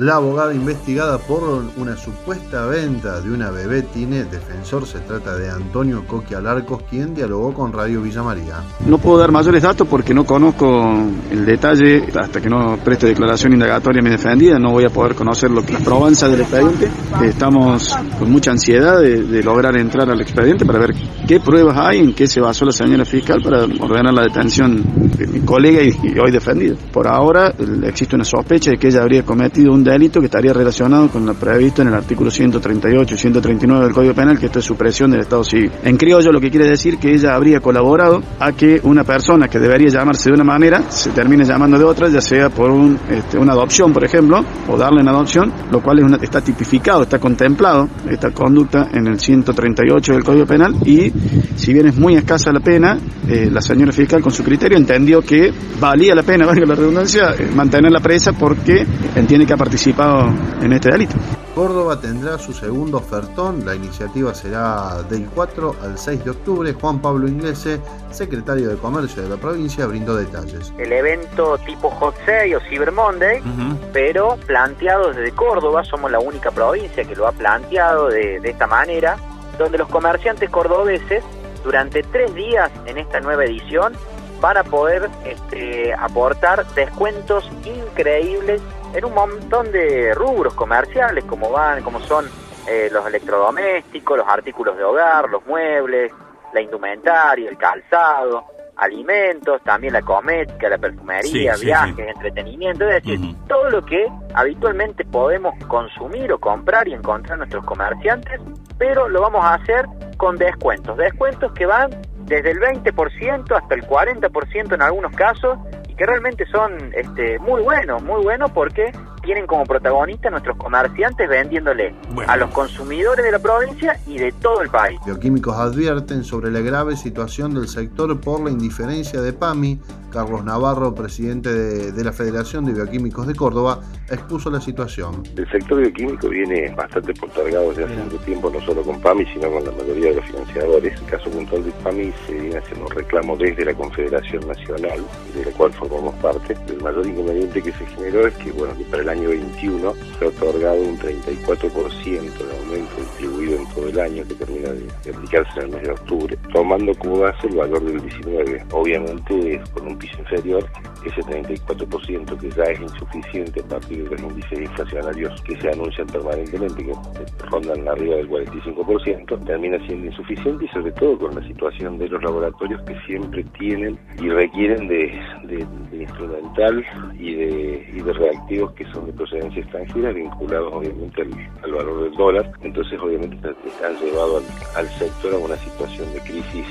La abogada investigada por una supuesta venta de una bebé tiene defensor. Se trata de Antonio Coqui Alarcos, quien dialogó con Radio Villa María. No puedo dar mayores datos porque no conozco el detalle. Hasta que no preste declaración indagatoria mi defendida, no voy a poder conocer lo que la probanza del expediente. Estamos con mucha ansiedad de, lograr entrar al expediente para ver qué pruebas hay, en qué se basó la señora fiscal para ordenar la detención de mi colega y, y hoy defendido. Por ahora existe una sospecha de que ella habría cometido un delito que estaría relacionado con lo previsto en el artículo 138 y 139 del Código Penal, que esto es supresión del Estado civil. En criollo lo que quiere decir que ella habría colaborado a que una persona que debería llamarse de una manera se termine llamando de otra, ya sea por este, una adopción, por ejemplo, o darle una adopción, lo cual es está tipificado, está contemplado esta conducta en el 138 del Código Penal y si bien es muy escasa la pena, eh, la señora fiscal con su criterio entendió que valía la pena, valga la redundancia, eh, mantener la presa porque entiende que ha participado en este delito. Córdoba tendrá su segundo ofertón. La iniciativa será del 4 al 6 de octubre. Juan Pablo Inglese, secretario de Comercio de la provincia, brindó detalles. El evento tipo Hot Sale o Cyber Monday, pero planteado desde Córdoba. Somos la única provincia que lo ha planteado de, de esta manera, donde los comerciantes cordobeses durante tres días en esta nueva edición van a poder este, aportar descuentos increíbles en un montón de rubros comerciales como van, como son eh, los electrodomésticos, los artículos de hogar, los muebles, la indumentaria, el calzado, alimentos, también la cosmética, la perfumería, viajes, entretenimiento, es decir, todo lo que habitualmente podemos consumir o comprar y encontrar nuestros comerciantes, pero lo vamos a hacer con descuentos, descuentos que van desde el 20% hasta el 40% en algunos casos y que realmente son este, muy buenos, muy buenos porque tienen como protagonista nuestros comerciantes vendiéndole a los consumidores de la provincia y de todo el país. Bioquímicos advierten sobre la grave situación del sector por la indiferencia de PAMI. Carlos Navarro, presidente de, la Federación de Bioquímicos de Córdoba, expuso la situación. El sector bioquímico viene bastante postergado desde hace mucho tiempo, no solo con PAMI, sino con la mayoría de los financiadores. En el caso puntual de PAMI se viene haciendo un reclamo desde la Confederación Nacional, de la cual formamos parte. El mayor inconveniente que se generó es que, bueno, que para el año año 21 se ha otorgado un 34% de aumento distribuido en todo el año que termina de, aplicarse en el mes de octubre, tomando como base el valor del 19. Obviamente con un piso inferior, ese 34% que ya es insuficiente a partir de los índices inflacionarios que se anuncian permanentemente, que rondan arriba del 45%, termina siendo insuficiente y sobre todo con la situación de los laboratorios que siempre tienen y requieren de, instrumental y de, y de reactivos que son de procedencia extranjera vinculados obviamente al, valor del dólar. Entonces obviamente han llevado al, sector a una situación de crisis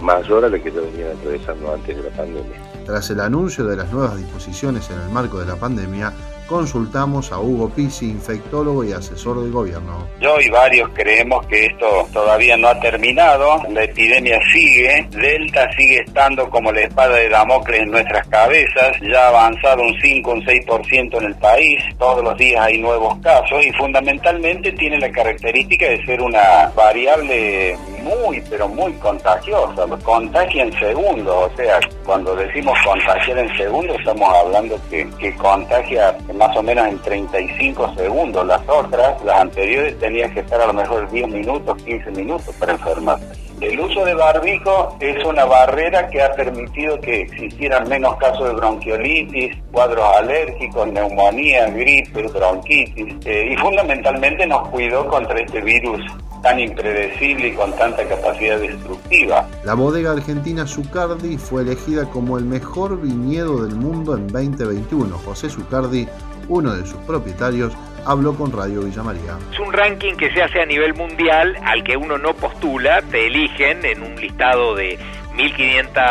mayor a la que ya venían atravesando antes de la pandemia. Tras el anuncio de las nuevas disposiciones en el marco de la pandemia, consultamos a Hugo Pisi, infectólogo y asesor del gobierno. Yo y varios creemos que esto todavía no ha terminado, la epidemia sigue, Delta sigue estando como la espada de Damocles en nuestras cabezas, ya ha avanzado un 5, un 6% en el país, todos los días hay nuevos casos y fundamentalmente tiene la característica de ser una variable muy, pero muy contagiosa, contagia en segundos, o sea, cuando decimos contagiar en segundos estamos hablando que, que contagia más o menos en 35 segundos. Las otras, las anteriores, tenían que estar a lo mejor 10 minutos, 15 minutos para enfermarse. El uso de barbijo es una barrera que ha permitido que existieran menos casos de bronquiolitis, cuadros alérgicos, neumonía, gripe, bronquitis eh, y fundamentalmente nos cuidó contra este virus tan impredecible y con tanta capacidad destructiva. La bodega argentina Zucardi fue elegida como el mejor viñedo del mundo en 2021. José Zucardi, uno de sus propietarios, habló con Radio Villa María. Es un ranking que se hace a nivel mundial al que uno no postula, te eligen en un listado de 1500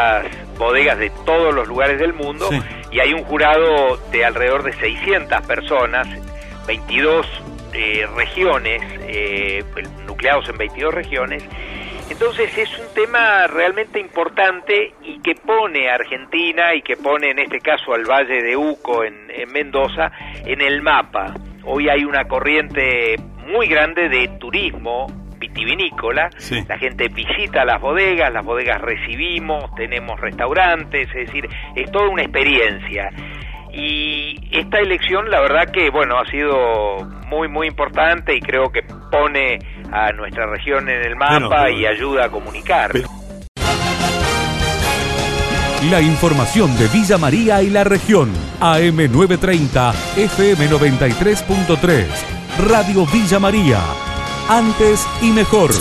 bodegas de todos los lugares del mundo y hay un jurado de alrededor de 600 personas, 22 eh, regiones, eh, nucleados en 22 regiones. Entonces es un tema realmente importante y que pone a Argentina y que pone en este caso al Valle de Uco en, en Mendoza en el mapa. Hoy hay una corriente muy grande de turismo vitivinícola. La gente visita las bodegas, las bodegas recibimos, tenemos restaurantes, es decir, es toda una experiencia. Y esta elección, la verdad que, bueno, ha sido muy, muy importante y creo que pone a nuestra región en el mapa y ayuda a comunicar. La información de Villa María y la región. AM930, FM93.3. Radio Villa María. Antes y mejor.